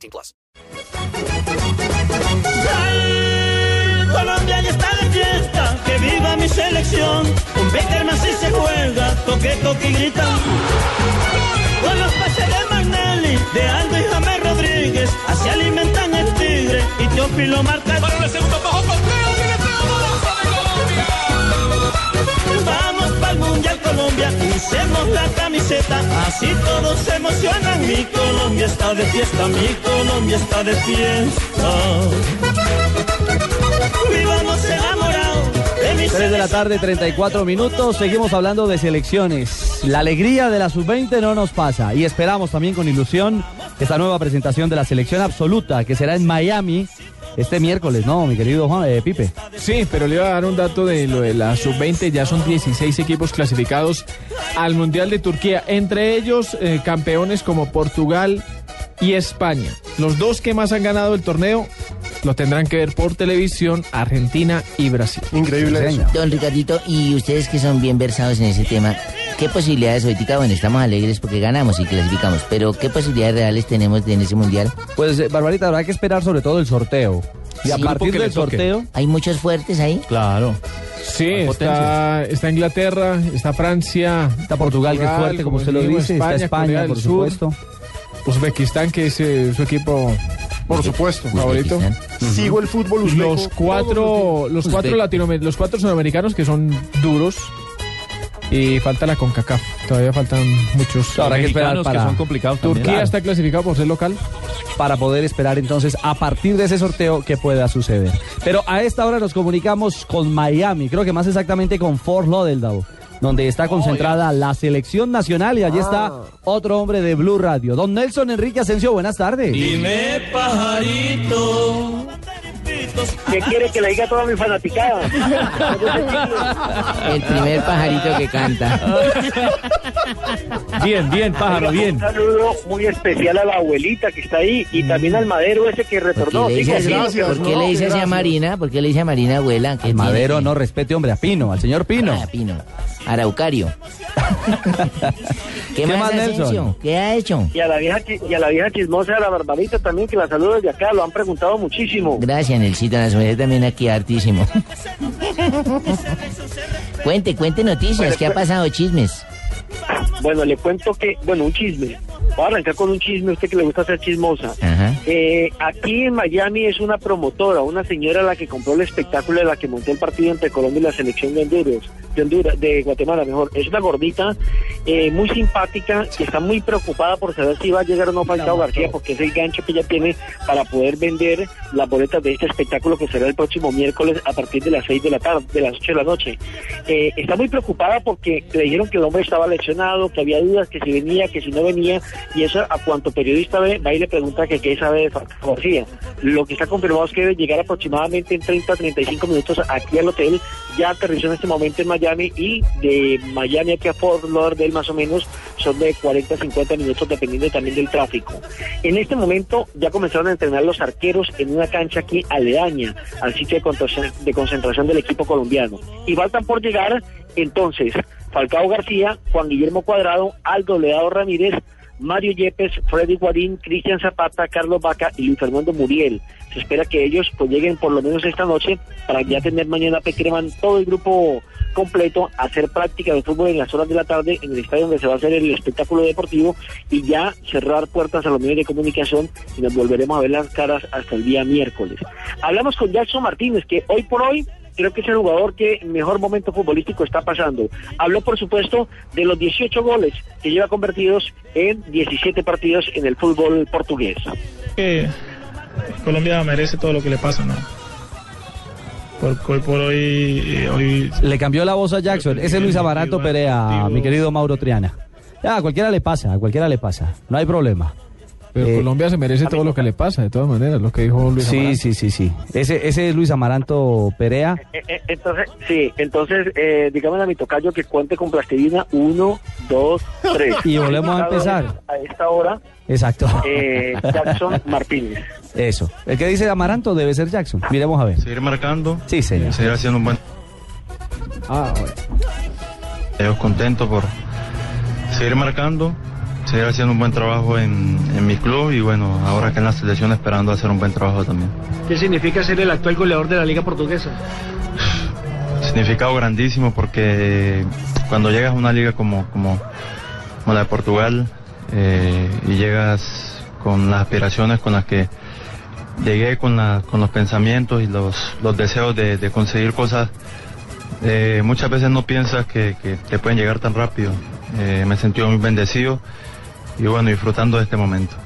18 plus. Colombia ya está de fiesta, que viva mi selección. Un Becker más si se juega, toque, toque y grita. Con los pases de Magnelli, de Aldo y James Rodríguez, así alimentan el tigre y Teófilo marca. Para el segundo bajo conteo, tiene Vamos para el Mundial Colombia, usemos la camiseta, así todos se emocionan. Mi Colombia está de fiesta, mi Colombia está de fiesta. Vivamos enamorados. de mi 3 de la tarde, 34 minutos. Seguimos hablando de selecciones. La alegría de la sub-20 no nos pasa. Y esperamos también con ilusión esta nueva presentación de la selección absoluta que será en Miami este miércoles, ¿no, mi querido Juan, eh, Pipe? Sí, pero le iba a dar un dato de lo de la sub-20. Ya son 16 equipos clasificados al Mundial de Turquía. Entre ellos, eh, campeones como Portugal y España. Los dos que más han ganado el torneo lo tendrán que ver por televisión Argentina y Brasil. Increíble eso. Don Ricardito, y ustedes que son bien versados en ese tema, ¿qué posibilidades ahorita, bueno, estamos alegres porque ganamos y clasificamos, pero qué posibilidades reales tenemos en ese mundial? Pues, eh, Barbarita, habrá que esperar sobre todo el sorteo. Y a Sí, partir le del toque. sorteo... ¿Hay muchos fuertes ahí? Claro. Sí, está, está Inglaterra, está Francia, Está Portugal, que es fuerte, como usted lo digo, dice. Está Corea España, del por Sur, supuesto. Uzbekistán, que es eh, su equipo Por supuesto. favorito. Uzbekistán. Sigo el fútbol Y uzbeco los cuatro, los Uzbek. cuatro latinoamericanos, los cuatro sudamericanos que son duros. Y falta la CONCACAF. Todavía faltan muchos. Habrá que esperar para, que son complicados también. Turquía está clasificado por ser local. para poder esperar entonces a partir de ese sorteo que pueda suceder. Pero a esta hora nos comunicamos con Miami, creo que más exactamente con Fort Lauderdale, donde está concentrada la selección nacional y allí está otro hombre de Blue Radio. Don Nelson Enrique Asensio, buenas tardes. Dime, pajarito. ¿Qué quiere que le diga a toda mi fanaticada? El primer pajarito que canta. Bien, bien, pájaro, bien. Un saludo muy especial a la abuelita que está ahí y también al madero ese que ¿Por qué retornó. le dice, así? así. ¿Por qué no, le dice así a gracias. Marina? ¿Por qué le dice a Marina abuela? ¿Qué El tiene Madero que- no respete, hombre, a Pino, al señor Pino. Ah, Pino. Araucario. ¿Qué, ¿Qué más? Nelson? ¿Qué ha hecho? Y a la vieja y a la vieja chismosa de la barbarita también que la saludo desde acá, lo han preguntado muchísimo. Gracias, Nelsito. La también aquí hartísimo. cuente, cuente noticias. ¿Qué ha pasado? Chismes. Bueno, le cuento que, bueno, un chisme. Voy a arrancar con un chisme, a usted que le gusta ser chismosa. Ajá. Eh, aquí en Miami es una promotora, una señora la que compró el espectáculo de la que montó el partido entre Colombia y la selección de Honduras, de Honduras, de Guatemala, mejor. Es una gordita eh, muy simpática que está muy preocupada por saber si va a llegar o no Falcao García, porque es el gancho que ella tiene para poder vender las boletas de este espectáculo que será el próximo miércoles a partir de las 6 de la tarde, de las 8 de la noche. Eh, está muy preocupada porque le dijeron que el hombre estaba lesionado, que había dudas, que si venía, que si no venía, y eso a cuanto periodista ve, va y le pregunta que qué sabe de Falcao García. Lo que está confirmado es que debe llegar aproximadamente en 30 a 35 minutos aquí al hotel, ya aterrizó en este momento en Miami y de Miami aquí a Fort Lauderdale más o menos son de 40 a 50 minutos dependiendo también del tráfico. En este momento ya comenzaron a entrenar los arqueros en una cancha aquí aledaña al sitio de concentración- de concentración del equipo colombiano. Y faltan por llegar entonces Falcao García, Juan Guillermo Cuadrado, Aldo Leado Ramírez, Mario Yepes, Freddy Guarín, Cristian Zapata, Carlos Vaca y Luis Fernando Muriel. Se espera que ellos pues lleguen por lo menos esta noche para ya tener mañana Pequereman todo el grupo completo hacer práctica de fútbol en las horas de la tarde en el estadio donde se va a hacer el espectáculo deportivo y ya cerrar puertas a los medios de comunicación y nos volveremos a ver las caras hasta el día miércoles. Hablamos con Jackson Martínez que hoy por hoy creo que es el jugador que mejor momento futbolístico está pasando. Habló, por supuesto, de los 18 goles que lleva convertidos en 17 partidos en el fútbol portugués. Colombia merece todo lo que le pasa, ¿no? Porque hoy por hoy, eh, hoy Le cambió la voz a Jackson. Ese es Luis Amaranto Perea, mi querido Mauro Triana. Ya, a cualquiera le pasa, a cualquiera le pasa. No hay problema. Pero Eh, Colombia se merece todo lo que le pasa, de todas maneras, lo que dijo Luis Sí, Amaranto. sí, sí, sí. Ese, ese es Luis Amaranto Perea. Eh, eh, Entonces, sí, entonces, eh, dígame a mi tocayo que cuente con plastilina. Uno, dos, tres. Y volvemos a empezar. A esta hora, Exacto. eh, Jackson Martínez. Eso. El que dice Amaranto debe ser Jackson. Miremos a ver. Seguir marcando, Sí, señor. seguir haciendo un buen... Ah, bueno. Yo contento por seguir marcando, seguir haciendo un buen trabajo en, en mi club y bueno, ahora que en la selección esperando hacer un buen trabajo también. ¿Qué significa ser el actual goleador de la Liga Portuguesa? Significado grandísimo porque cuando llegas a una liga como, como, como la de Portugal eh, y llegas con las aspiraciones con las que llegué, con, la- con los pensamientos y los, los deseos de, de conseguir cosas, eh, muchas veces no piensas que, que te pueden llegar tan rápido. Eh, me he sentido muy bendecido y bueno, disfrutando de este momento.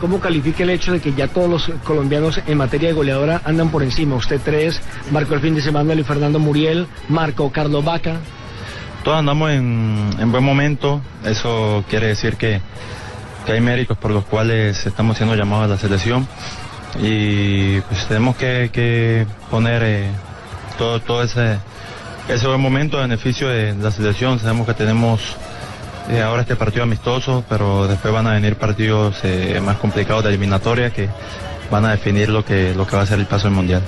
¿Cómo califica el hecho de que ya todos los colombianos en materia de goleadora andan por encima? Usted tres, marcó el fin de semana Luis Fernando Muriel, marcó Carlos Vaca. Todos andamos en, en buen momento, eso quiere decir que, que hay méritos por los cuales estamos siendo llamados a la selección y pues tenemos que, que poner eh, todo, todo ese, ese buen momento a beneficio de la selección. Sabemos que tenemos eh, ahora este partido amistoso, pero después van a venir partidos eh, más complicados de eliminatoria que van a definir lo que, lo que va a ser el paso del Mundial.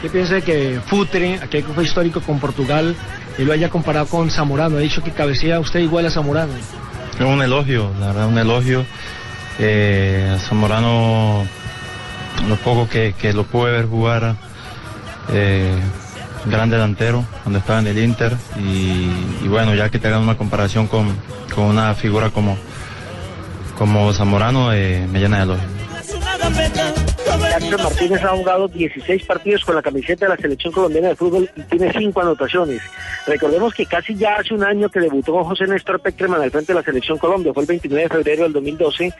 ¿Qué piensa de que Futre, aquel que fue histórico con Portugal, y lo haya comparado con Zamorano? Ha dicho que cabecea usted igual a Zamorano. Es un elogio, la verdad, un elogio. Eh, a Zamorano, lo poco que, que lo pude ver jugar, eh, gran delantero cuando estaba en el Inter. Y, y bueno, ya que te hagan una comparación con, con una figura como, como Zamorano, eh, me llena de elogio. Jackson Martínez ha jugado 16 partidos con la camiseta de la selección colombiana de fútbol y tiene 5 anotaciones. Recordemos que casi ya hace un año que debutó José Néstor Peckerman al frente de la selección Colombia, fue el 29 de febrero del 2012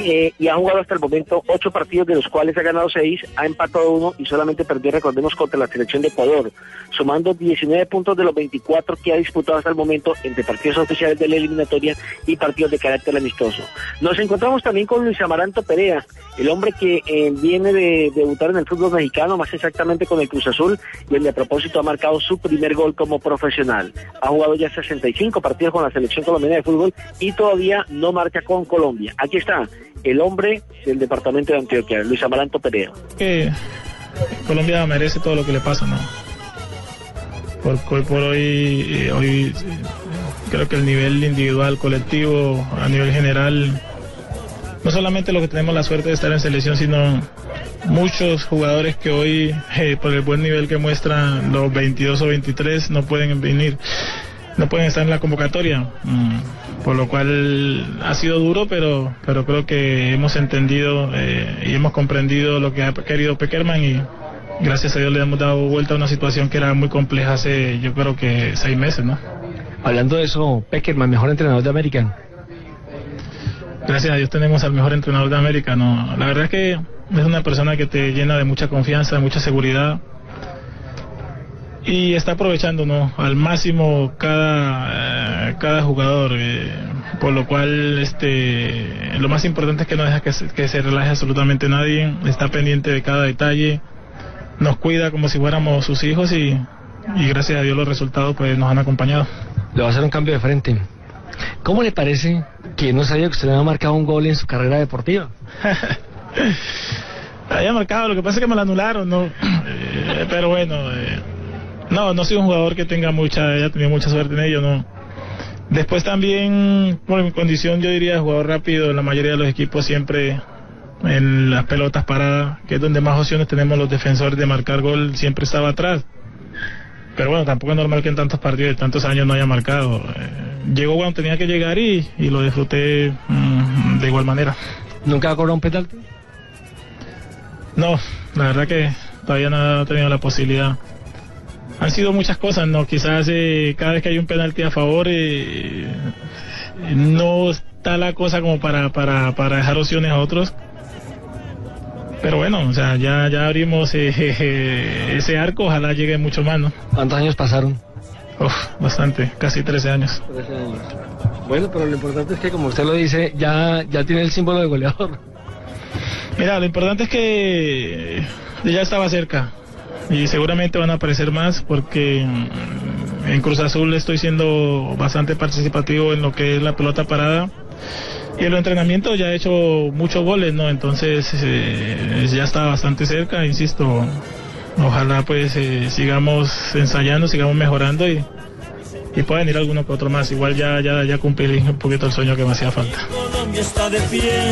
eh, y ha jugado hasta el momento 8 partidos de los cuales ha ganado 6, ha empatado uno y solamente perdió, recordemos, contra la selección de Ecuador, sumando 19 puntos de los 24 que ha disputado hasta el momento entre partidos oficiales de la eliminatoria y partidos de carácter amistoso. Nos encontramos también con Luis Amaranto Perea, el hombre que eh, viene de debutar en el fútbol mexicano, más exactamente con el Cruz Azul, y donde a propósito ha marcado su primer gol como profesional. Ha jugado ya 65 partidos con la selección colombiana de fútbol y todavía no marca con Colombia. Aquí está el hombre del departamento de Antioquia, Luis Amaranto Perea. que Colombia merece todo lo que le pasa, ¿no? Por, hoy por hoy, eh, eh, creo que el nivel individual, colectivo, a nivel general, no solamente los que tenemos la suerte de estar en selección, sino muchos jugadores que hoy, eh, por el buen nivel que muestran los 22 o 23, no pueden venir, no pueden estar en la convocatoria. Mm, Por lo cual ha sido duro, pero, pero creo que hemos entendido eh, y hemos comprendido lo que ha querido Peckerman y gracias a Dios le hemos dado vuelta a una situación que era muy compleja hace yo creo que seis meses, ¿no? Hablando de eso, Peckerman, mejor entrenador de América. Gracias a Dios tenemos al mejor entrenador de América. No, la verdad es que es una persona que te llena de mucha confianza, de mucha seguridad y está aprovechando ¿no? al máximo cada, eh, cada jugador. eh, por lo cual este, lo más importante es que no deja que se, que se relaje absolutamente nadie, está pendiente de cada detalle, nos cuida como si fuéramos sus hijos y, y gracias a Dios los resultados pues nos han acompañado. Le va a hacer un cambio de frente. ¿Cómo le parece que no sabía que usted había marcado un gol en su carrera deportiva? Había marcado, lo que pasa es que me lo anularon, ¿no? Eh, pero bueno, eh, no, no soy un jugador que tenga mucha, haya tenido mucha suerte en ello, no. Después también, por mi condición, yo diría jugador rápido, la mayoría de los equipos siempre en las pelotas paradas, que es donde más opciones tenemos los defensores de marcar gol, siempre estaba atrás. Pero bueno, tampoco es normal que en tantos partidos de tantos años no haya marcado. Eh, llegó cuando tenía que llegar y, y lo disfruté mm, de igual manera. ¿Nunca ha cobrado un penalti? No, la verdad que todavía no he tenido la posibilidad. Han sido muchas cosas, ¿no? Quizás eh, cada vez que hay un penalti a favor, eh, no está la cosa como para, para, para dejar opciones a otros. Pero bueno, o sea, ya, ya abrimos eh, ese arco, ojalá llegue mucho más, ¿no? ¿Cuántos años pasaron? Uf, bastante, casi 13 años. Bueno, pero lo importante es que, como usted lo dice, ya, ya tiene el símbolo de goleador. Mira, lo importante es que ya estaba cerca y seguramente van a aparecer más porque mm, en Cruz Azul estoy siendo bastante participativo en lo que es la pelota parada. Y en los entrenamientos ya he hecho muchos goles, ¿no? Entonces eh, ya está bastante cerca, insisto. Ojalá pues eh, sigamos ensayando, sigamos mejorando y, y pueda venir alguno que otro más. Igual ya, ya, ya cumplí un poquito el sueño que me hacía falta.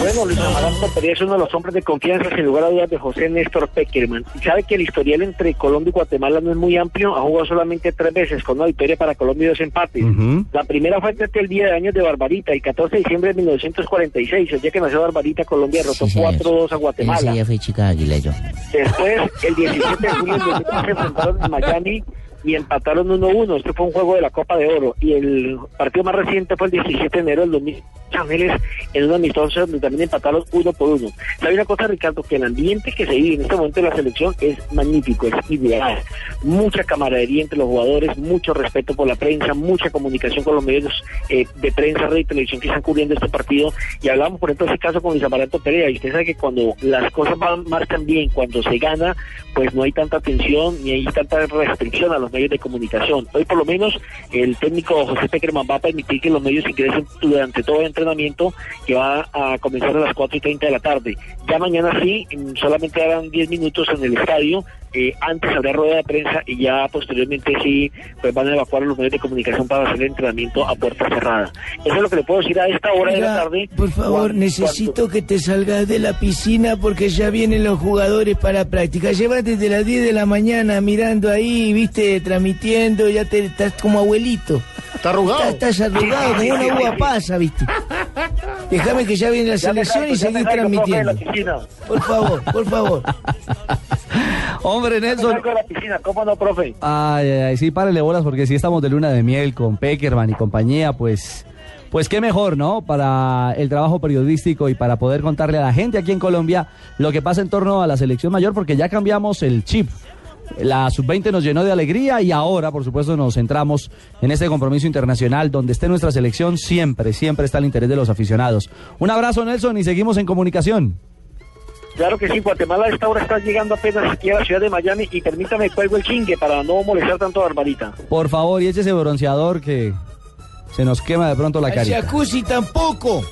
Bueno, Luis Amaranto Perea es uno de los hombres de confianza, sin lugar a dudas, de José Néstor Peckerman. Y sabe que el historial entre Colombia y Guatemala no es muy amplio, ha jugado solamente tres veces, con una victoria para Colombia y dos empates. La primera fue frente al Día de Años de Barbarita, el 14 de diciembre de 1946, el día que nació Barbarita, Colombia derrotó Sí, señor. 4-2 a Guatemala. día fue chica águila yo. Después, el 17 de julio del 2003 se enfrentaron en Miami y empataron 1-1. Este fue un juego de la Copa de Oro. Y el partido más reciente fue el 17 de enero del 2000. Ángeles en un amistoso donde también empataron uno por uno. ¿Sabe una cosa, Ricardo? Que el ambiente que se vive en este momento de la selección es magnífico, es ideal. Mucha camaradería entre los jugadores, mucho respeto por la prensa, mucha comunicación con los medios eh, de prensa, radio y televisión que están cubriendo este partido. Y hablamos, por ejemplo, ese caso con Luis Amaranto Perea. Y usted sabe que cuando las cosas van, marcan bien, cuando se gana, pues no hay tanta tensión ni hay tanta restricción a los medios de comunicación. Hoy, por lo menos, el técnico José Peckerman va a permitir que los medios ingresen durante todo el entrenamiento que va a comenzar a las 4 y 30 de la tarde. Ya mañana sí, mm, solamente harán 10 minutos en el estadio. Eh, antes habrá rueda de prensa y ya posteriormente sí pues van a evacuar a los medios de comunicación para hacer el entrenamiento a puerta cerrada. Eso es lo que le puedo decir a esta hora de la tarde. Por favor, Cuando- necesito que te salgas de la piscina porque ya vienen los jugadores para práctica. Llevas desde las 10 de la mañana mirando ahí, viste, transmitiendo, ya te estás como abuelito. Está arrugado. Estás, estás arrugado, como una uva pasa, viste. Déjame que ya viene la selección y profe, de transmitiendo. Por favor, por favor. Hombre, Nelson. salgo de la piscina, ¿cómo no, profe? Ay, ay, ay, sí, párele bolas porque si estamos de luna de miel con Peckerman y compañía, pues, pues qué mejor, ¿no? Para el trabajo periodístico y para poder contarle a la gente aquí en Colombia lo que pasa en torno a la selección mayor porque ya cambiamos el chip. La sub-20 nos llenó de alegría y ahora, por supuesto, nos centramos en este compromiso internacional donde esté nuestra selección, siempre, siempre está el interés de los aficionados. Un abrazo, Nelson, y seguimos en comunicación. Claro que sí, Guatemala a esta hora está llegando apenas aquí a la ciudad de Miami y permítame cuelgo el chingue para no molestar tanto a Barbarita. Por favor, y échese bronceador que se nos quema de pronto la Al carita. jacuzzi tampoco.